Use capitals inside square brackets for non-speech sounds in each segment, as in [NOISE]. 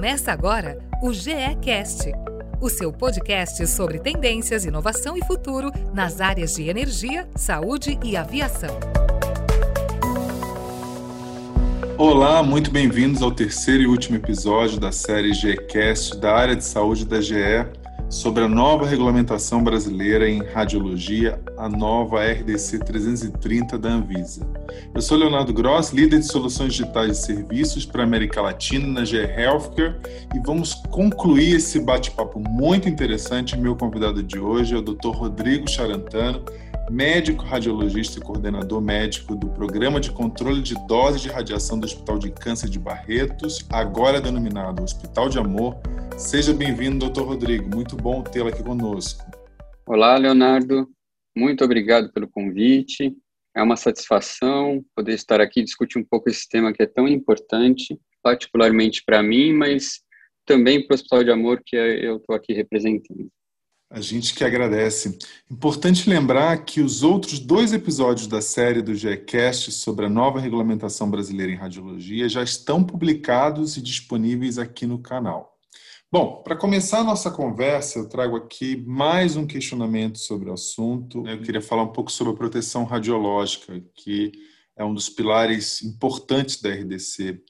Começa agora o GECast, o seu podcast sobre tendências, inovação e futuro nas áreas de energia, saúde e aviação. Olá, muito bem-vindos ao terceiro e último episódio da série GECast da área de saúde da GE sobre a nova regulamentação brasileira em radiologia, a nova RDC 330 da Anvisa. Eu sou Leonardo Gross, líder de soluções digitais de serviços para a América Latina na GE Healthcare e vamos concluir esse bate-papo muito interessante. Meu convidado de hoje é o Dr. Rodrigo Charantano, médico radiologista e coordenador médico do Programa de Controle de Doses de Radiação do Hospital de Câncer de Barretos, agora denominado Hospital de Amor. Seja bem-vindo, doutor Rodrigo. Muito bom tê-lo aqui conosco. Olá, Leonardo. Muito obrigado pelo convite. É uma satisfação poder estar aqui e discutir um pouco esse tema que é tão importante, particularmente para mim, mas também para o Hospital de Amor que eu estou aqui representando. A gente que agradece. Importante lembrar que os outros dois episódios da série do GECast sobre a nova regulamentação brasileira em radiologia já estão publicados e disponíveis aqui no canal. Bom, para começar a nossa conversa, eu trago aqui mais um questionamento sobre o assunto. Eu queria falar um pouco sobre a proteção radiológica, que é um dos pilares importantes da RDC.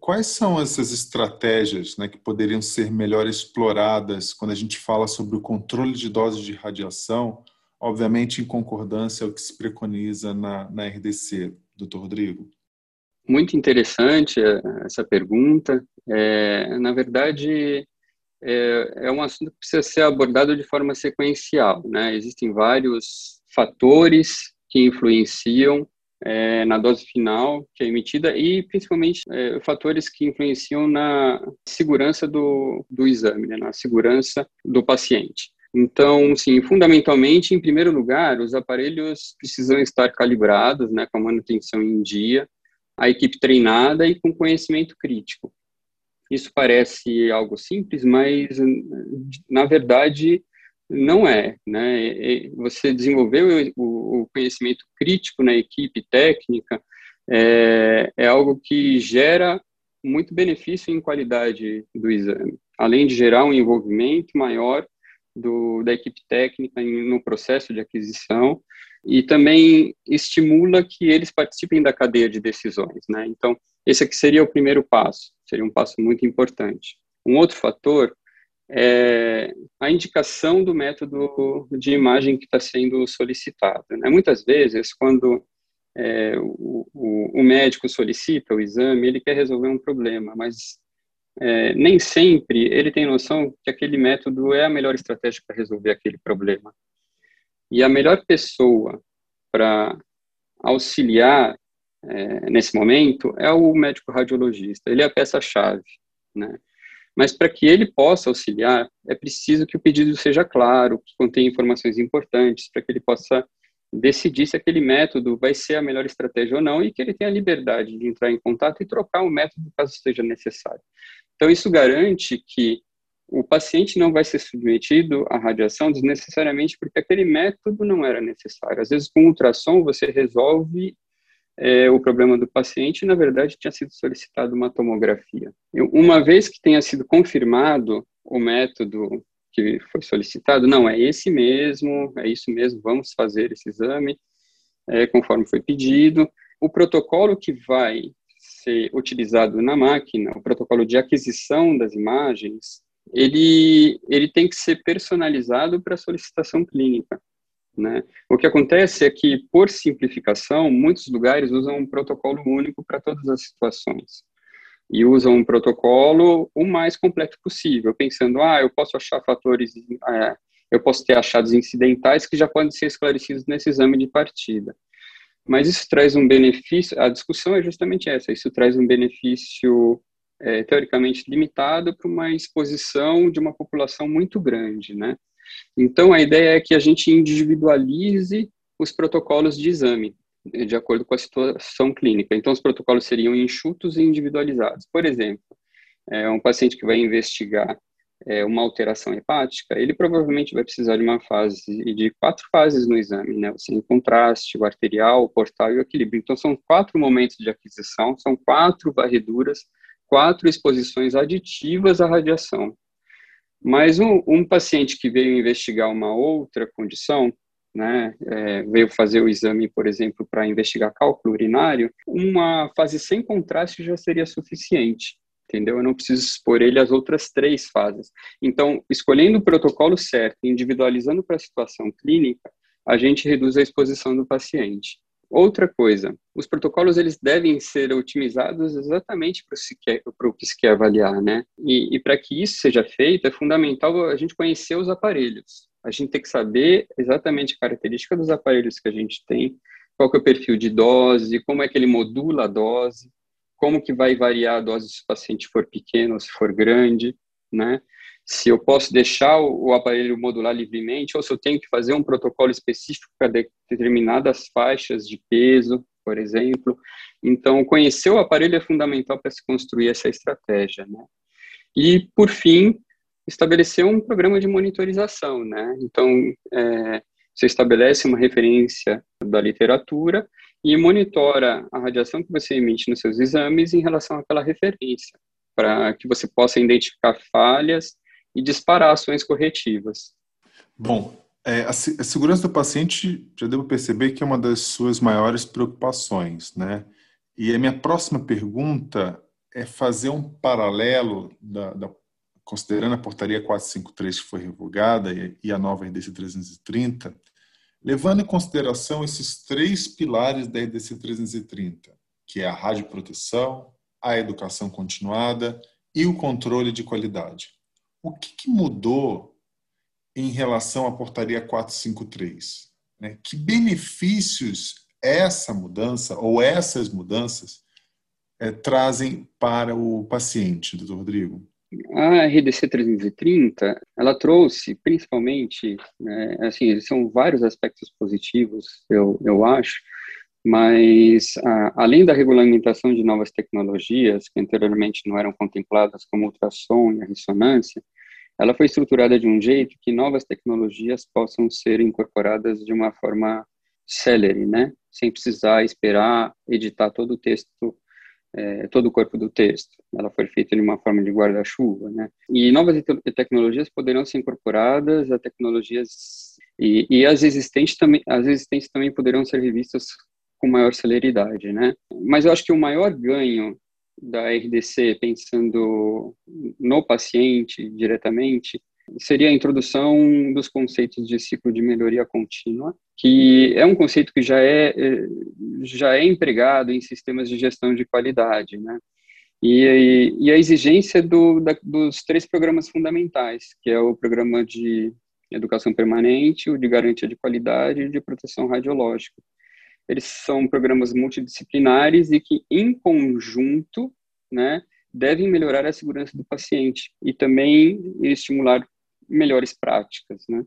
Quais são essas estratégias né, que poderiam ser melhor exploradas quando a gente fala sobre o controle de doses de radiação, obviamente em concordância ao que se preconiza na, na RDC, doutor Rodrigo? Muito interessante eh, essa pergunta. É, na verdade, é, é, um assunto que precisa ser abordado de forma sequencial. Né? Existem vários fatores que influenciam é, na dose final que é emitida e principalmente é, fatores que influenciam na segurança do, do exame, né, na segurança do paciente. Então, sim, fundamentalmente, em primeiro lugar, os aparelhos precisam estar calibrados, né, com a manutenção em dia, a equipe treinada e com conhecimento crítico. Isso parece algo simples, mas na verdade não é, né? Você desenvolver o conhecimento crítico na equipe técnica é, é algo que gera muito benefício em qualidade do exame, além de gerar um envolvimento maior do, da equipe técnica no processo de aquisição e também estimula que eles participem da cadeia de decisões, né? Então, esse aqui seria o primeiro passo, seria um passo muito importante. Um outro fator é a indicação do método de imagem que está sendo solicitado. Né? Muitas vezes, quando é, o, o, médico solicita o exame, ele quer resolver um problema, mas é, nem sempre ele tem noção que aquele método é a melhor estratégia para resolver aquele problema. E a melhor pessoa para auxiliar é, nesse momento é o médico radiologista. Ele é a peça-chave, né? Mas para que ele possa auxiliar, é preciso que o pedido seja claro, que contenha informações importantes, para que ele possa decidir se aquele método vai ser a melhor estratégia ou não e que ele tenha a liberdade de entrar em contato e trocar o método caso seja necessário. Então, isso garante que o paciente não vai ser submetido à radiação desnecessariamente porque aquele método não era necessário. Às vezes, com ultrassom, você resolve é, o problema do paciente na verdade, tinha sido solicitado uma tomografia. Uma vez que tenha sido confirmado o método que foi solicitado, não, é esse mesmo, é isso mesmo, vamos fazer esse exame, é, conforme foi pedido. O protocolo que vai ser utilizado na máquina, o protocolo de aquisição das imagens, ele, ele tem que ser personalizado para a solicitação clínica. Né? O que acontece é que, por simplificação, muitos lugares usam um protocolo único para todas as situações. E usam um protocolo o mais completo possível, pensando, ah, eu posso achar fatores, é, eu posso ter achados incidentais que já podem ser esclarecidos nesse exame de partida. Mas isso traz um benefício, a discussão é justamente essa, isso traz um benefício é, teoricamente limitado para uma exposição de uma população muito grande, né? Então, a ideia é que a gente individualize os protocolos de exame, né, de acordo com a situação clínica. Então, os protocolos seriam enxutos e individualizados. Por exemplo, é, um paciente que vai investigar é, uma alteração hepática, ele provavelmente vai precisar de uma fase, de quatro fases no exame, né? O sem contraste, o arterial, o portal e o equilíbrio. Então, são quatro momentos de aquisição, são quatro varreduras quatro exposições aditivas à radiação. Mas um, um paciente que veio investigar uma outra condição, né, é, veio fazer o exame, por exemplo, para investigar cálculo urinário, uma fase sem contraste já seria suficiente, entendeu? Eu não preciso expor ele às outras três fases. Então, escolhendo o protocolo certo, individualizando para a situação clínica, a gente reduz a exposição do paciente. Outra coisa, os protocolos eles devem ser otimizados exatamente para o que se quer avaliar, né? E, e para que isso seja feito, é fundamental a gente conhecer os aparelhos. A gente tem que saber exatamente a característica dos aparelhos que a gente tem, qual que é o perfil de dose, como é que ele modula a dose, como que vai variar a dose se o paciente for pequeno ou se for grande, né? Se eu posso deixar o, aparelho modular livremente ou se eu tenho que fazer um protocolo específico para determinadas faixas de peso, por exemplo. Então, conhecer o aparelho é fundamental para se construir essa estratégia, né? E, por fim, estabelecer um programa de monitorização, né? Então, é, você estabelece uma referência da literatura e monitora a radiação que você emite nos seus exames em relação àquela referência, para que você possa identificar falhas e disparar ações corretivas. Bom, é, a, a, segurança do paciente, já devo perceber que é uma das suas maiores preocupações, né? E a minha próxima pergunta é fazer um paralelo, da, da, considerando a portaria 453 que foi revogada e, e a nova RDC 330, levando em consideração esses três pilares da RDC 330, que é a radioproteção, a educação continuada e o controle de qualidade. O que, que mudou em relação à portaria 453? Né? Que benefícios essa mudança ou essas mudanças é, trazem para o paciente, doutor Rodrigo? A RDC 330, ela trouxe principalmente, né, assim, são vários aspectos positivos, eu, eu acho, mas a, além da regulamentação de novas tecnologias que anteriormente não eram contempladas como ultrassom e a ressonância, ela foi estruturada de um jeito que novas tecnologias possam ser incorporadas de uma forma célere, né? Sem precisar esperar editar todo o texto, é, todo o corpo do texto. Ela foi feita de uma forma de guarda-chuva, né? E novas te tecnologias poderão ser incorporadas a tecnologias e, e as existentes também, as existentes também poderão ser revistas com maior celeridade, né? Mas eu acho que o maior ganho da RDC, pensando no paciente diretamente, seria a introdução dos conceitos de ciclo de melhoria contínua, que é um conceito que já é, já é empregado em sistemas de gestão de qualidade, né? E, e a exigência do, da, dos três programas fundamentais, que é o programa de educação permanente, o de garantia de qualidade e de proteção radiológica eles são programas multidisciplinares e que, em conjunto, né, devem melhorar a segurança do paciente e também estimular melhores práticas. Né?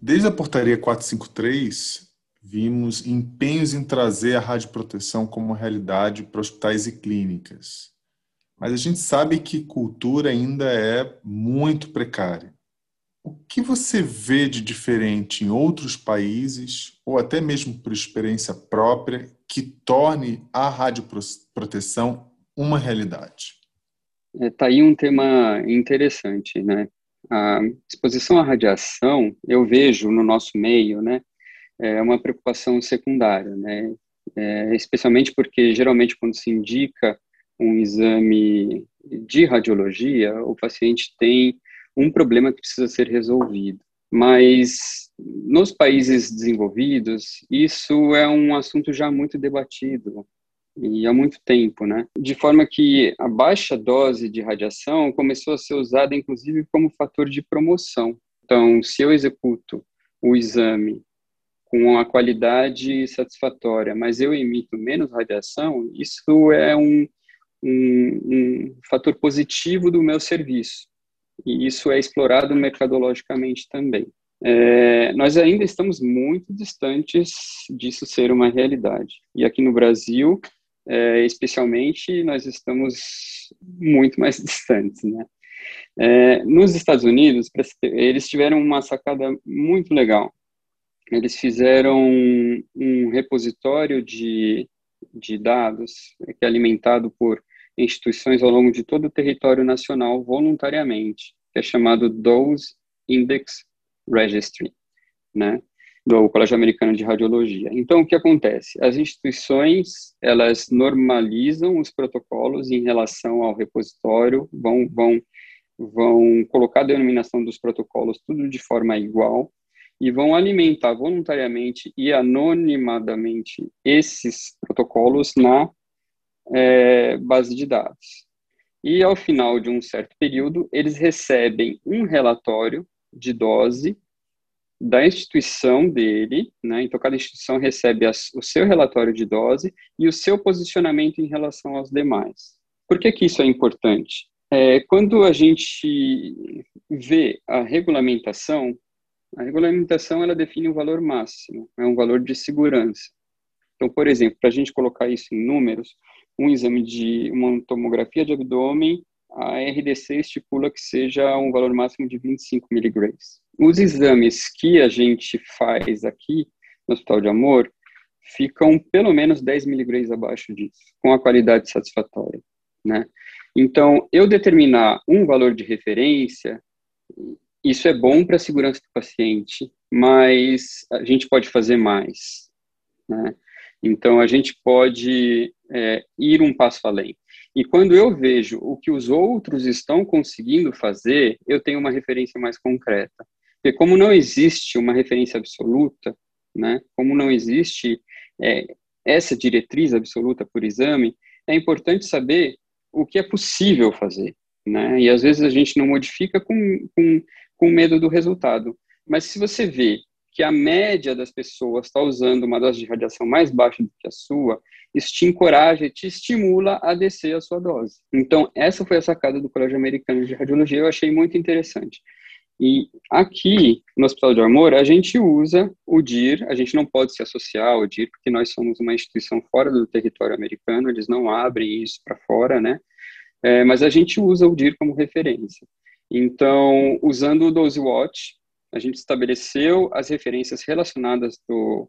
Desde a portaria 453, vimos empenhos em trazer a radioproteção como realidade para hospitais e clínicas. Mas a gente sabe que cultura ainda é muito precária. O que você vê de diferente em outros países, ou até mesmo por experiência própria, que torne a radioproteção uma realidade? Está é, tá aí um tema interessante, né? A exposição à radiação, eu vejo no nosso meio, né, é uma preocupação secundária, né? É, especialmente porque geralmente quando se indica um exame de radiologia, o paciente tem um problema que precisa ser resolvido. Mas nos países desenvolvidos, isso é um assunto já muito debatido e há muito tempo, né? De forma que a baixa dose de radiação começou a ser usada, inclusive, como fator de promoção. Então, se eu executo o exame com a qualidade satisfatória, mas eu emito menos radiação, isso é um, um, um fator positivo do meu serviço e isso é explorado mercadologicamente também. É, nós ainda estamos muito distantes disso ser uma realidade. E aqui no Brasil, é, especialmente, nós estamos muito mais [LAUGHS] distantes, né? É, nos Estados Unidos, eles tiveram uma sacada muito legal. Eles fizeram um repositório de, de dados que é alimentado por instituições ao longo de todo o território nacional voluntariamente, que é chamado Dose Index Registry, né? do Colégio Americano de Radiologia. Então, o que acontece? As instituições, elas normalizam os protocolos em relação ao repositório, vão, vão, vão colocar a denominação dos protocolos tudo de forma igual e vão alimentar voluntariamente e anonimadamente esses protocolos na é, base de dados. E, ao final de um certo período, eles recebem um relatório de dose da instituição dele, né? Então cada instituição recebe as, o seu relatório de dose e o seu posicionamento em relação aos demais. Por que que isso é importante? É, quando a gente vê a regulamentação, a regulamentação ela define um valor máximo, é um valor de segurança. Então, por exemplo, para a gente colocar isso em números, um exame de uma tomografia de abdômen, a RDC estipula que seja um valor máximo de 25 miligramas. Os exames que a gente faz aqui no Hospital de Amor ficam pelo menos 10 miligramas abaixo disso, com a qualidade satisfatória, né? Então, eu determinar um valor de referência, isso é bom para a segurança do paciente, mas a gente pode fazer mais, né? Então, a gente pode é, ir um passo além. E quando eu vejo o que os outros estão conseguindo fazer, eu tenho uma referência mais concreta. Porque como não existe uma referência absoluta, né, como não existe é, essa diretriz absoluta por exame, é importante saber o que é possível fazer. Né? E às vezes a gente não modifica com, com, com medo do resultado. Mas se você vê que a média das pessoas está usando uma dose de radiação mais baixa do que a sua, isso te encoraja e te estimula a descer a sua dose. Então, essa foi a sacada do Colégio Americano de Radiologia, eu achei muito interessante. E aqui, no Hospital de Amor, a gente usa o DIR, a gente não pode se associar ao DIR, porque nós somos uma instituição fora do território americano, eles não abrem isso para fora, né? É, mas a gente usa o DIR como referência. Então, usando o Dose Watch, a gente estabeleceu as referências relacionadas do,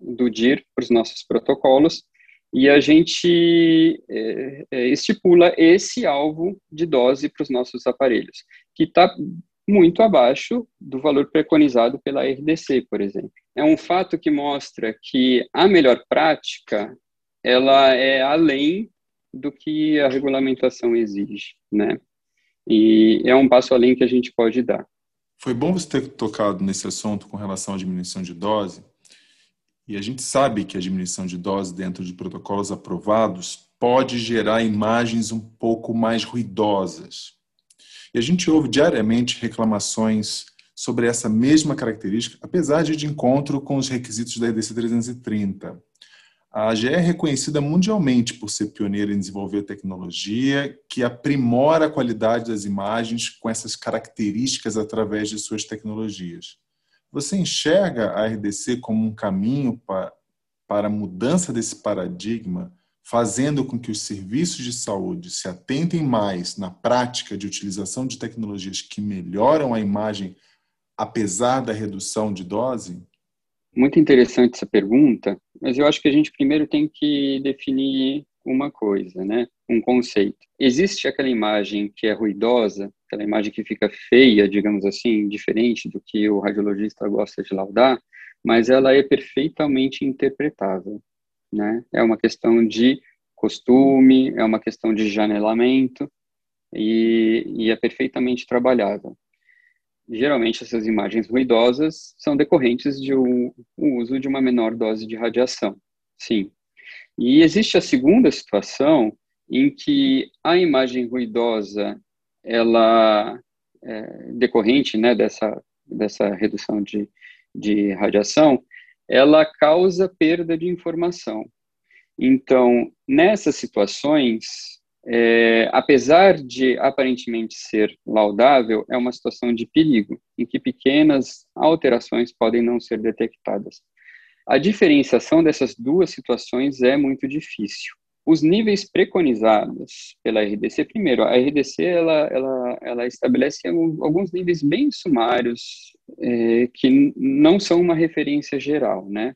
do DIR para os nossos protocolos, e a gente é, é, estipula esse alvo de dose para os nossos aparelhos, que está muito abaixo do valor preconizado pela RDC, por exemplo. É um fato que mostra que a melhor prática ela é além do que a regulamentação exige, né? E é um passo além que a gente pode dar. Foi bom você ter tocado nesse assunto com relação à diminuição de dose. E a gente sabe que a diminuição de dose dentro de protocolos aprovados pode gerar imagens um pouco mais ruidosas, e a gente ouve diariamente reclamações sobre essa mesma característica, apesar de de encontro com os requisitos da EDC 330. A AGE é reconhecida mundialmente por ser pioneira em desenvolver tecnologia que aprimora a qualidade das imagens com essas características através de suas tecnologias. Você enxerga a RDC como um caminho para, para a mudança desse paradigma fazendo com que os serviços de saúde se atentem mais na prática de utilização de tecnologias que melhoram a imagem, apesar da redução de dose? Muito interessante essa pergunta, mas eu acho que a gente primeiro tem que definir uma coisa, né? Um conceito. Existe aquela imagem que é ruidosa, aquela imagem que fica feia, digamos assim, diferente do que o radiologista gosta de laudar, mas ela é perfeitamente interpretável né? É uma questão de costume, é uma questão de janelamento e, e é perfeitamente trabalhável. Geralmente essas imagens ruidosas são decorrentes de um, uso de uma menor dose de radiação, sim. E existe a segunda situação em que a imagem ruidosa, ela é, decorrente né, dessa, dessa redução de, de radiação, ela causa perda de informação. Então, nessas situações, é, apesar de aparentemente ser laudável, é uma situação de perigo, em que pequenas alterações podem não ser detectadas. A diferenciação dessas duas situações é muito difícil os níveis preconizados pela RDC, primeiro, a RDC ela, ela, ela estabelece alguns níveis bem sumários é, que não são uma referência geral, né?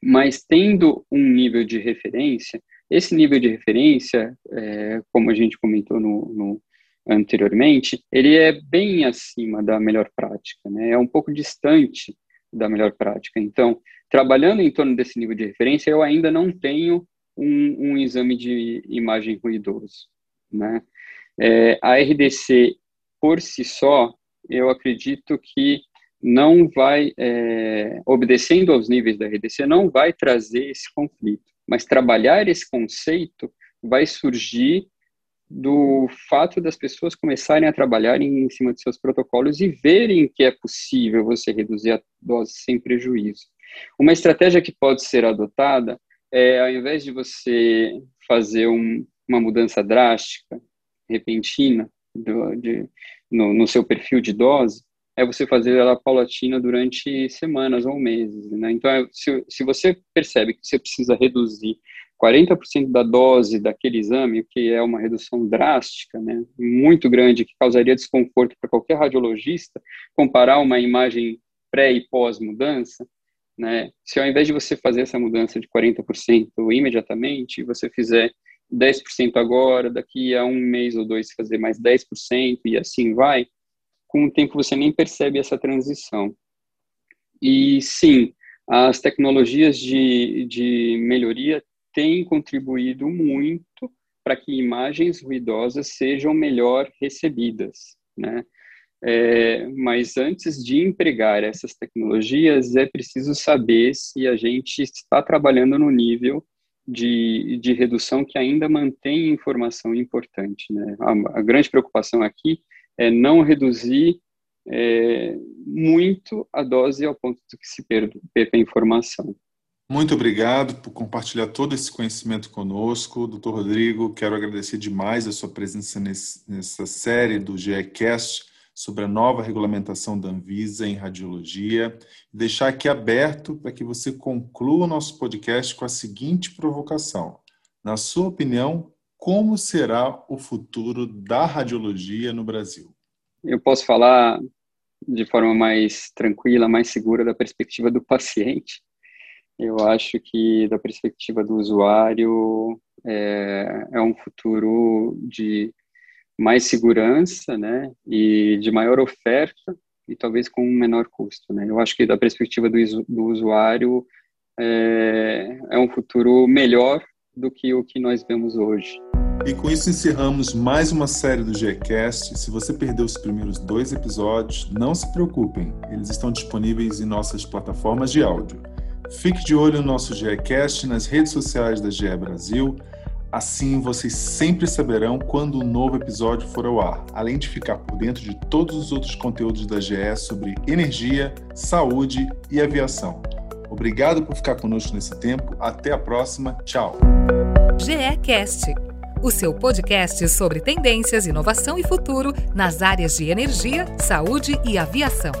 Mas tendo um nível de referência, esse nível de referência, é, como a gente comentou no, no, anteriormente, ele é bem acima da melhor prática, né? É um pouco distante da melhor prática. Então, trabalhando em torno desse nível de referência, eu ainda não tenho um, um exame de imagem ruidoso, né? É, a RDC por si só, eu acredito que não vai, é, obedecendo aos níveis da RDC, não vai trazer esse conflito. Mas trabalhar esse conceito vai surgir do fato das pessoas começarem a trabalhar em cima de seus protocolos e verem que é possível você reduzir a dose sem prejuízo. Uma estratégia que pode ser adotada é, ao invés de você fazer um, uma mudança drástica, repentina, do, de, no, no, seu perfil de dose, é você fazer ela paulatina durante semanas ou meses. Né? Então, é, se, se você percebe que você precisa reduzir 40% da dose daquele exame, o que é uma redução drástica, né, muito grande, que causaria desconforto para qualquer radiologista, comparar uma imagem pré e pós-mudança, né, se ao invés de você fazer essa mudança de 40% imediatamente, você fizer 10% agora, daqui a um mês ou dois fazer mais 10% e assim vai, com o tempo você nem percebe essa transição. E sim, as tecnologias de, de melhoria têm contribuído muito para que imagens ruidosas sejam melhor recebidas, né? É, mas antes de empregar essas tecnologias, é preciso saber se a gente está trabalhando no nível de, de redução que ainda mantém informação importante. Né? A, a grande preocupação aqui é não reduzir é, muito a dose ao ponto de que se perca a informação. Muito obrigado por compartilhar todo esse conhecimento conosco. Doutor Rodrigo, quero agradecer demais a sua presença nesse, nessa série do GECast sobre a nova regulamentação da Anvisa em radiologia. Deixar aqui aberto para que você conclua o nosso podcast com a seguinte provocação. Na sua opinião, como será o futuro da radiologia no Brasil? Eu posso falar de forma mais tranquila, mais segura da perspectiva do paciente. Eu acho que da perspectiva do usuário é, é um futuro de mais segurança, né, e de maior oferta e talvez com um menor custo, né. Eu acho que da perspectiva do, do usuário é, é um futuro melhor do que o que nós vemos hoje. E com isso encerramos mais uma série do Gcast. Se você perdeu os primeiros dois episódios, não se preocupem, eles estão disponíveis em nossas plataformas de áudio. Fique de olho no nosso Gcast nas redes sociais da GE Brasil. Assim vocês sempre saberão quando um novo episódio for ao ar, além de ficar por dentro de todos os outros conteúdos da GE sobre energia, saúde e aviação. Obrigado por ficar conosco nesse tempo. Até a próxima. Tchau. GECast o seu podcast sobre tendências, inovação e futuro nas áreas de energia, saúde e aviação.